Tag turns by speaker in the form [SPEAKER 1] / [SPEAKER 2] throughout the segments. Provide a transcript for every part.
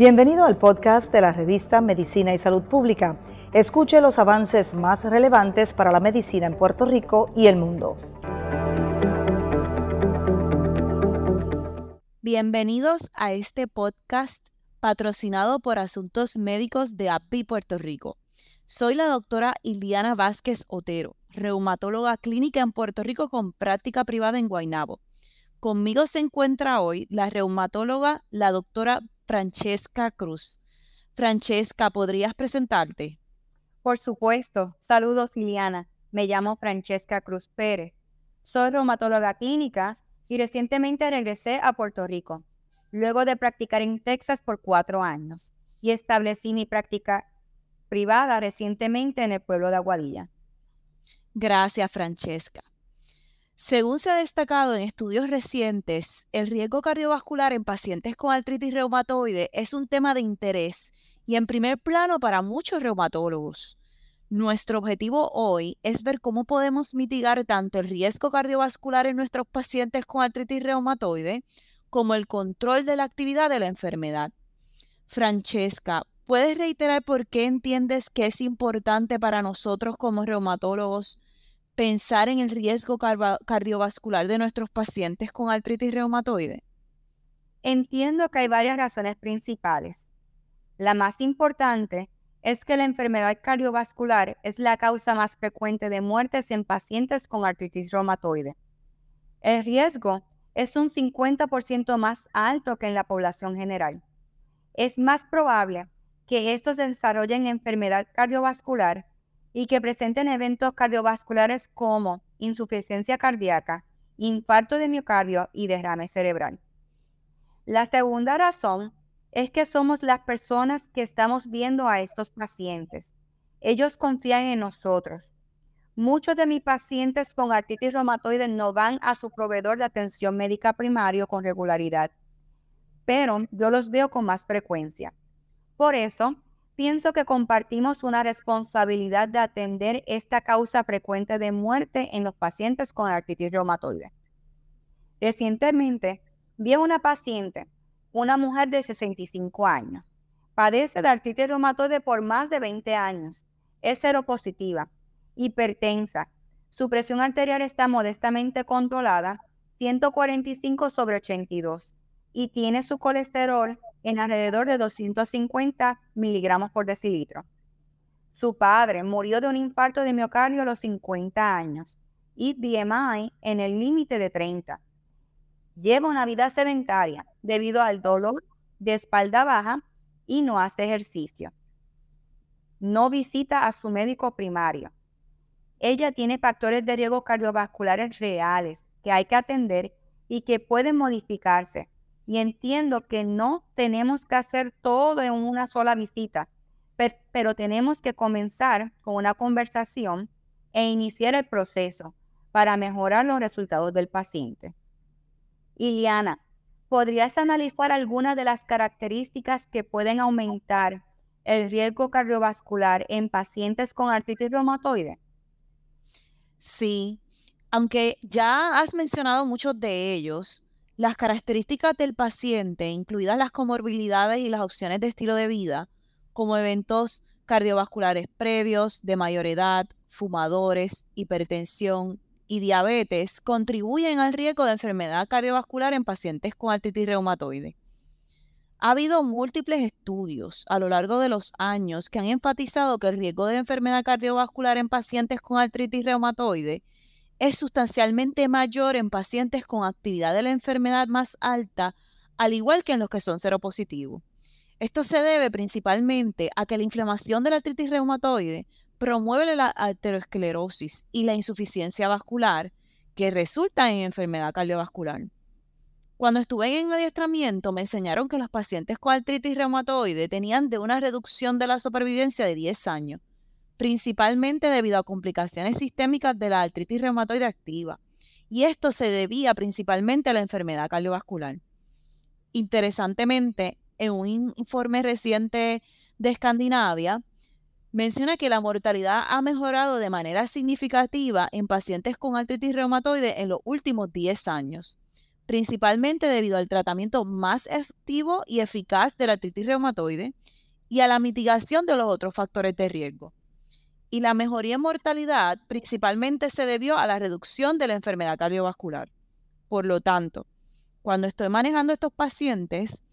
[SPEAKER 1] Bienvenido al podcast de la revista Medicina y Salud Pública. Escuche los avances más relevantes para la medicina en Puerto Rico y el mundo.
[SPEAKER 2] Bienvenidos a este podcast patrocinado por Asuntos Médicos de API Puerto Rico. Soy la doctora Iliana Vázquez Otero, reumatóloga clínica en Puerto Rico con práctica privada en Guaynabo. Conmigo se encuentra hoy la reumatóloga, la doctora Francesca Cruz. Francesca, ¿podrías presentarte?
[SPEAKER 3] Por supuesto. Saludos, Iliana. Me llamo Francesca Cruz Pérez. Soy reumatóloga clínica y recientemente regresé a Puerto Rico, luego de practicar en Texas por cuatro años, y establecí mi práctica privada recientemente en el pueblo de Aguadilla.
[SPEAKER 2] Gracias, Francesca. Según se ha destacado en estudios recientes, el riesgo cardiovascular en pacientes con artritis reumatoide es un tema de interés y en primer plano para muchos reumatólogos. Nuestro objetivo hoy es ver cómo podemos mitigar tanto el riesgo cardiovascular en nuestros pacientes con artritis reumatoide como el control de la actividad de la enfermedad. Francesca, ¿puedes reiterar por qué entiendes que es importante para nosotros como reumatólogos pensar en el riesgo cardiovascular de nuestros pacientes con artritis reumatoide?
[SPEAKER 3] Entiendo que hay varias razones principales. La más importante es que la enfermedad cardiovascular es la causa más frecuente de muertes en pacientes con artritis reumatoide. El riesgo es un 50% más alto que en la población general. Es más probable que estos desarrollen enfermedad cardiovascular y que presenten eventos cardiovasculares como insuficiencia cardíaca, infarto de miocardio y derrame cerebral. La segunda razón es que somos las personas que estamos viendo a estos pacientes. Ellos confían en nosotros. Muchos de mis pacientes con artritis reumatoide no van a su proveedor de atención médica primario con regularidad, pero yo los veo con más frecuencia. Por eso, pienso que compartimos una responsabilidad de atender esta causa frecuente de muerte en los pacientes con artritis reumatoide. Recientemente, vi a una paciente una mujer de 65 años. Padece de artritis reumatoide por más de 20 años. Es seropositiva, hipertensa. Su presión arterial está modestamente controlada, 145 sobre 82, y tiene su colesterol en alrededor de 250 miligramos por decilitro. Su padre murió de un infarto de miocardio a los 50 años y BMI en el límite de 30 lleva una vida sedentaria debido al dolor de espalda baja y no hace ejercicio. No visita a su médico primario. Ella tiene factores de riesgo cardiovasculares reales que hay que atender y que pueden modificarse. Y entiendo que no tenemos que hacer todo en una sola visita, pero tenemos que comenzar con una conversación e iniciar el proceso para mejorar los resultados del paciente. Iliana, ¿podrías analizar algunas de las características que pueden aumentar el riesgo cardiovascular en pacientes con artritis reumatoide?
[SPEAKER 2] Sí, aunque ya has mencionado muchos de ellos, las características del paciente, incluidas las comorbilidades y las opciones de estilo de vida, como eventos cardiovasculares previos, de mayor edad, fumadores, hipertensión, y diabetes contribuyen al riesgo de enfermedad cardiovascular en pacientes con artritis reumatoide. Ha habido múltiples estudios a lo largo de los años que han enfatizado que el riesgo de enfermedad cardiovascular en pacientes con artritis reumatoide es sustancialmente mayor en pacientes con actividad de la enfermedad más alta, al igual que en los que son seropositivos. Esto se debe principalmente a que la inflamación de la artritis reumatoide promueve la arteriosclerosis y la insuficiencia vascular que resulta en enfermedad cardiovascular. Cuando estuve en adiestramiento me enseñaron que los pacientes con artritis reumatoide tenían de una reducción de la supervivencia de 10 años, principalmente debido a complicaciones sistémicas de la artritis reumatoide activa, y esto se debía principalmente a la enfermedad cardiovascular. Interesantemente, en un informe reciente de Escandinavia, menciona que la mortalidad ha mejorado de manera significativa en pacientes con artritis reumatoide en los últimos 10 años, principalmente debido al tratamiento más efectivo y eficaz de la artritis reumatoide y a la mitigación de los otros factores de riesgo. Y la mejoría en mortalidad principalmente se debió a la reducción de la enfermedad cardiovascular. Por lo tanto, cuando estoy manejando estos pacientes,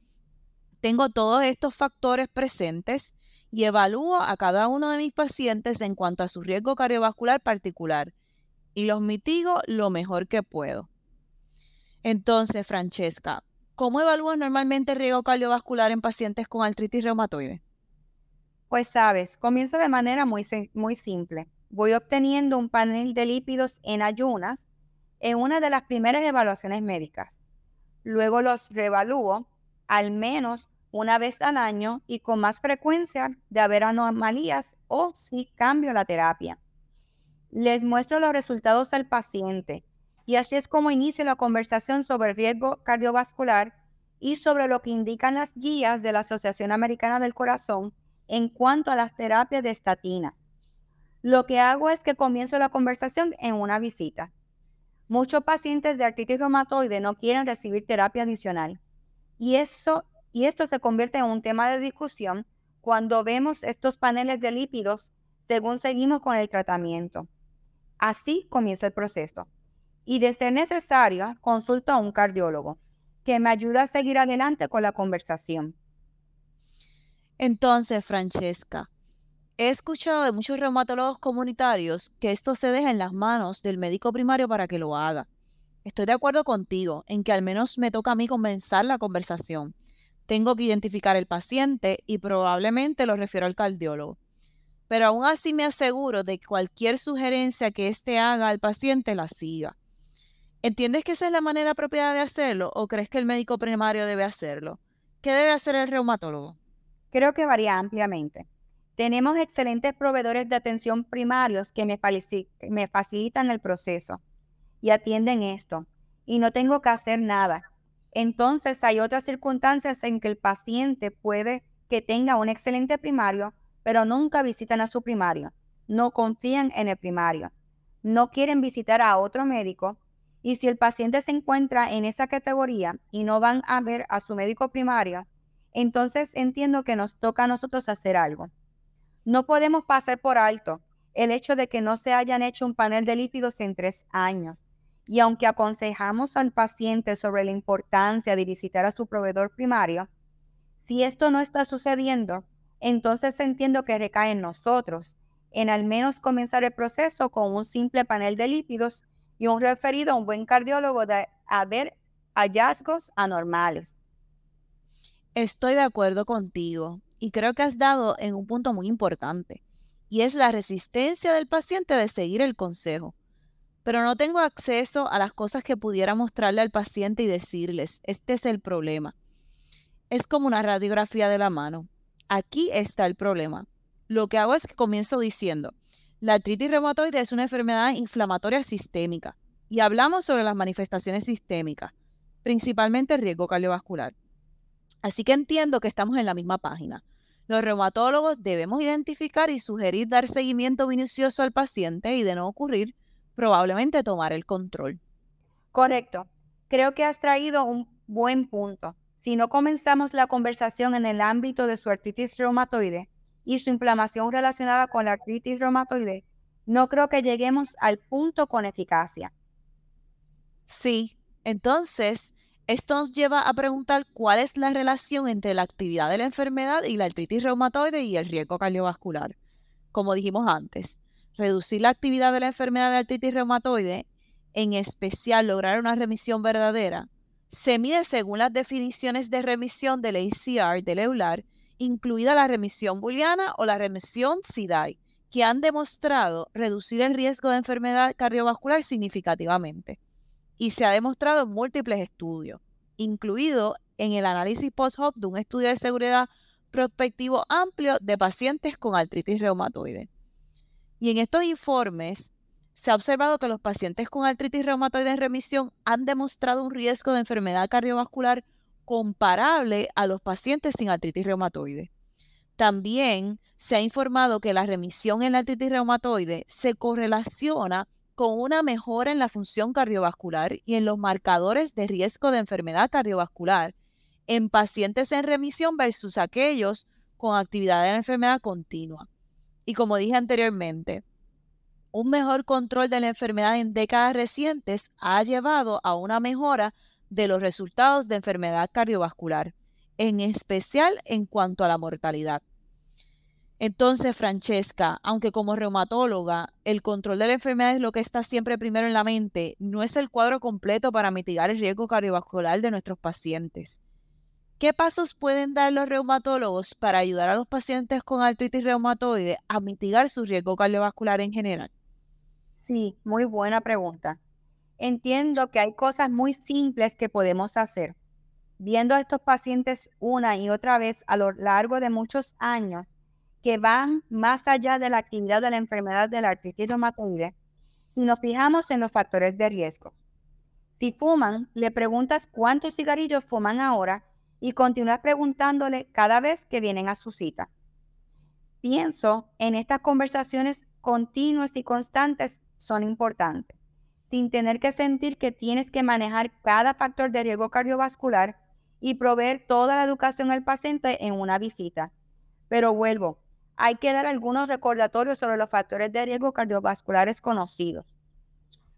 [SPEAKER 2] tengo todos estos factores presentes y evalúo a cada uno de mis pacientes en cuanto a su riesgo cardiovascular particular y los mitigo lo mejor que puedo. Entonces, Francesca, ¿cómo evalúas normalmente el riesgo cardiovascular en pacientes con artritis reumatoide?
[SPEAKER 3] Pues sabes, comienzo de manera muy, muy simple. Voy obteniendo un panel de lípidos en ayunas en una de las primeras evaluaciones médicas. Luego los reevalúo al menos una vez al año y con más frecuencia de haber anomalías o si cambio la terapia. Les muestro los resultados al paciente y así es como inicio la conversación sobre riesgo cardiovascular y sobre lo que indican las guías de la Asociación Americana del Corazón en cuanto a las terapias de estatinas. Lo que hago es que comienzo la conversación en una visita. Muchos pacientes de artritis reumatoide no quieren recibir terapia adicional y eso y esto se convierte en un tema de discusión cuando vemos estos paneles de lípidos según seguimos con el tratamiento. Así comienza el proceso. Y de ser necesario, consulto a un cardiólogo que me ayuda a seguir adelante con la conversación.
[SPEAKER 2] Entonces, Francesca, he escuchado de muchos reumatólogos comunitarios que esto se deja en las manos del médico primario para que lo haga. Estoy de acuerdo contigo en que al menos me toca a mí comenzar la conversación tengo que identificar el paciente y probablemente lo refiero al cardiólogo. Pero aún así me aseguro de que cualquier sugerencia que éste haga al paciente la siga. ¿Entiendes que esa es la manera apropiada de hacerlo o crees que el médico primario debe hacerlo? ¿Qué debe hacer el reumatólogo?
[SPEAKER 3] Creo que varía ampliamente. Tenemos excelentes proveedores de atención primarios que me, facilitan el proceso y atienden esto. Y no tengo que hacer nada entonces hay otras circunstancias en que el paciente puede que tenga un excelente primario, pero nunca visitan a su primario, no confían en el primario, no quieren visitar a otro médico y si el paciente se encuentra en esa categoría y no van a ver a su médico primario, entonces entiendo que nos toca a nosotros hacer algo. No podemos pasar por alto el hecho de que no se hayan hecho un panel de lípidos en tres años. Y aunque aconsejamos al paciente sobre la importancia de visitar a su proveedor primario, si esto no está sucediendo, entonces entiendo que recae en nosotros, en al menos comenzar el proceso con un simple panel de lípidos y un referido a un buen cardiólogo de haber hallazgos anormales.
[SPEAKER 2] Estoy de acuerdo contigo y creo que has dado en un punto muy importante, y es la resistencia del paciente de seguir el consejo pero no tengo acceso a las cosas que pudiera mostrarle al paciente y decirles, este es el problema. Es como una radiografía de la mano. Aquí está el problema. Lo que hago es que comienzo diciendo, la artritis reumatoide es una enfermedad inflamatoria sistémica y hablamos sobre las manifestaciones sistémicas, principalmente el riesgo cardiovascular. Así que entiendo que estamos en la misma página. Los reumatólogos debemos identificar y sugerir dar seguimiento minucioso al paciente y de no ocurrir, probablemente tomar el control.
[SPEAKER 3] Correcto. Creo que has traído un buen punto. Si no comenzamos la conversación en el ámbito de su artritis reumatoide y su inflamación relacionada con la artritis reumatoide, no creo que lleguemos al punto con eficacia.
[SPEAKER 2] Sí, entonces esto nos lleva a preguntar cuál es la relación entre la actividad de la enfermedad y la artritis reumatoide y el riesgo cardiovascular. Como dijimos antes, reducir la actividad de la enfermedad de artritis reumatoide, en especial lograr una remisión verdadera, se mide según las definiciones de remisión del ACR del EULAR, incluida la remisión booleana o la remisión SIDAI, que han demostrado reducir el riesgo de enfermedad cardiovascular significativamente. Y se ha demostrado en múltiples estudios, incluido en el análisis post-hoc de un estudio de seguridad prospectivo amplio de pacientes con artritis reumatoide. Y en estos informes se ha observado que los pacientes con artritis reumatoide en remisión han demostrado un riesgo de enfermedad cardiovascular comparable a los pacientes sin artritis reumatoide. También se ha informado que la remisión en la artritis reumatoide se correlaciona con una mejora en la función cardiovascular y en los marcadores de riesgo de enfermedad cardiovascular en pacientes en remisión versus aquellos con actividad de la enfermedad continua. Y como dije anteriormente, un mejor control de la enfermedad en décadas recientes ha llevado a una mejora de los resultados de enfermedad cardiovascular, en especial en cuanto a la mortalidad. Entonces, Francesca, aunque como reumatóloga el control de la enfermedad es lo que está siempre primero en la mente, no es el cuadro completo para mitigar el riesgo cardiovascular de nuestros pacientes. ¿Qué pasos pueden dar los reumatólogos para ayudar a los pacientes con artritis reumatoide a mitigar su riesgo cardiovascular en general?
[SPEAKER 3] Sí, muy buena pregunta. Entiendo que hay cosas muy simples que podemos hacer. Viendo a estos pacientes una y otra vez a lo largo de muchos años, que van más allá de la actividad de la enfermedad de la artritis reumatoide, si nos fijamos en los factores de riesgo. Si fuman, le preguntas cuántos cigarrillos fuman ahora y continúas preguntándole cada vez que vienen a su cita. Pienso en estas conversaciones continuas y constantes son importantes, sin tener que sentir que tienes que manejar cada factor de riesgo cardiovascular y proveer toda la educación al paciente en una visita. Pero vuelvo, hay que dar algunos recordatorios sobre los factores de riesgo cardiovasculares conocidos.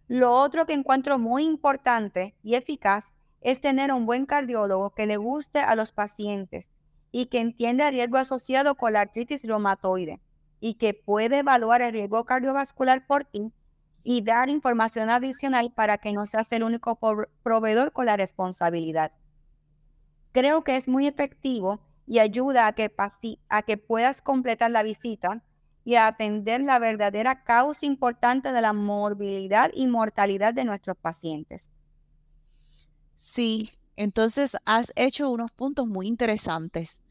[SPEAKER 3] Lo otro que encuentro muy importante y eficaz es tener un buen cardiólogo que le guste a los pacientes y que entienda el riesgo asociado con la artritis reumatoide y que puede evaluar el riesgo cardiovascular por ti y dar información adicional para que no seas el único proveedor con la responsabilidad. Creo que es muy efectivo y ayuda a que, puedas completar la visita y a atender la verdadera causa importante de la morbilidad y mortalidad de nuestros pacientes.
[SPEAKER 2] Sí, entonces has hecho unos puntos muy interesantes.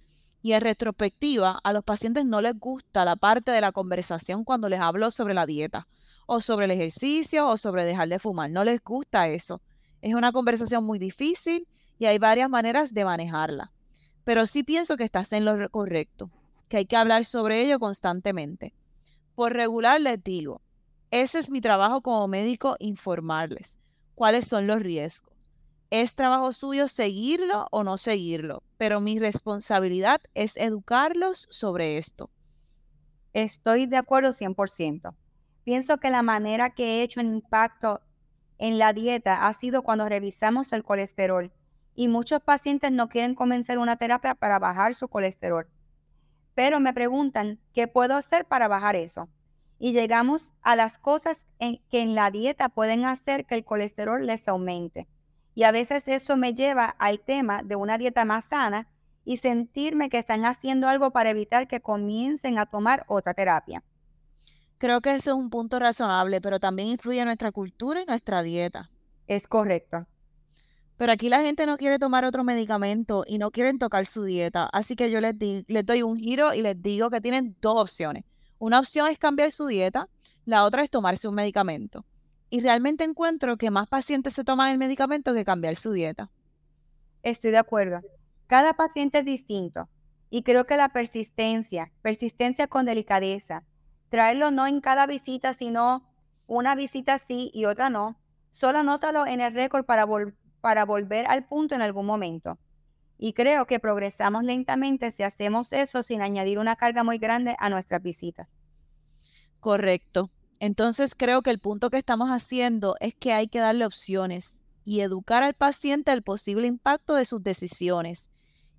[SPEAKER 2] Y en retrospectiva, a los pacientes no les gusta la parte de la conversación cuando les hablo sobre la dieta, o sobre el ejercicio, o sobre dejar de fumar. No les gusta eso. Es una conversación muy difícil y hay varias maneras de manejarla pero sí pienso que estás en lo correcto, que hay que hablar sobre ello constantemente. Por regular les digo, ese es mi trabajo como médico, informarles cuáles son los riesgos. Es trabajo suyo seguirlo o no seguirlo, pero mi responsabilidad es educarlos sobre esto.
[SPEAKER 3] Estoy de acuerdo 100%. Pienso que la manera que he hecho un impacto en la dieta ha sido cuando revisamos el colesterol y muchos pacientes no quieren comenzar una terapia para bajar su colesterol. Pero me preguntan, ¿qué puedo hacer para bajar eso? Y llegamos a las cosas que en la dieta pueden hacer que el colesterol les aumente. Y a veces eso me lleva al tema de una dieta más sana y sentirme que están haciendo algo para evitar que comiencen a tomar otra terapia.
[SPEAKER 2] Creo que eso es un punto razonable, pero también influye en nuestra cultura y nuestra dieta.
[SPEAKER 3] Es correcto.
[SPEAKER 2] Pero aquí la gente no quiere tomar otro medicamento y no quieren tocar su dieta. Así que yo les, les doy un giro y les digo que tienen dos opciones. Una opción es cambiar su dieta, la otra es tomarse un medicamento. Y realmente encuentro que más pacientes se toman el medicamento que cambiar su dieta.
[SPEAKER 3] Estoy de acuerdo. Cada paciente es distinto. Y creo que la persistencia, persistencia con delicadeza, traerlo no en cada visita, sino una visita sí y otra no. Solo anótalo en el récord para, volver para volver al punto en algún momento. Y creo que progresamos lentamente si hacemos eso sin añadir una carga muy grande a nuestras visitas.
[SPEAKER 2] Correcto. Entonces creo que el punto que estamos haciendo es que hay que darle opciones y educar al paciente del posible impacto de sus decisiones,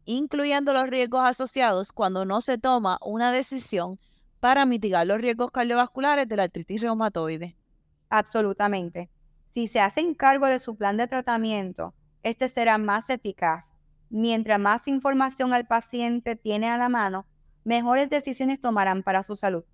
[SPEAKER 2] incluyendo los riesgos asociados cuando no se toma una decisión para mitigar los riesgos cardiovasculares de la artritis reumatoide.
[SPEAKER 3] Absolutamente. Si se hacen cargo de su plan de tratamiento, este será más eficaz. Mientras más información el paciente tiene a la mano, mejores decisiones tomarán para su salud.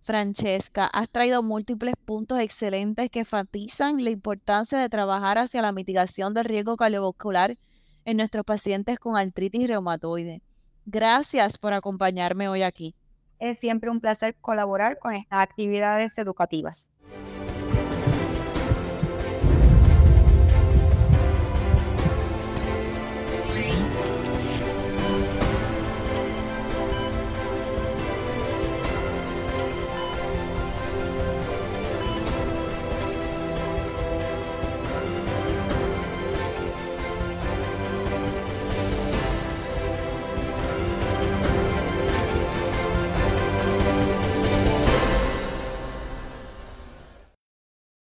[SPEAKER 2] Francesca, has traído múltiples puntos excelentes que enfatizan la importancia de trabajar hacia la mitigación del riesgo cardiovascular en nuestros pacientes con artritis reumatoide. Gracias por acompañarme hoy aquí.
[SPEAKER 3] Es siempre un placer colaborar con estas actividades educativas.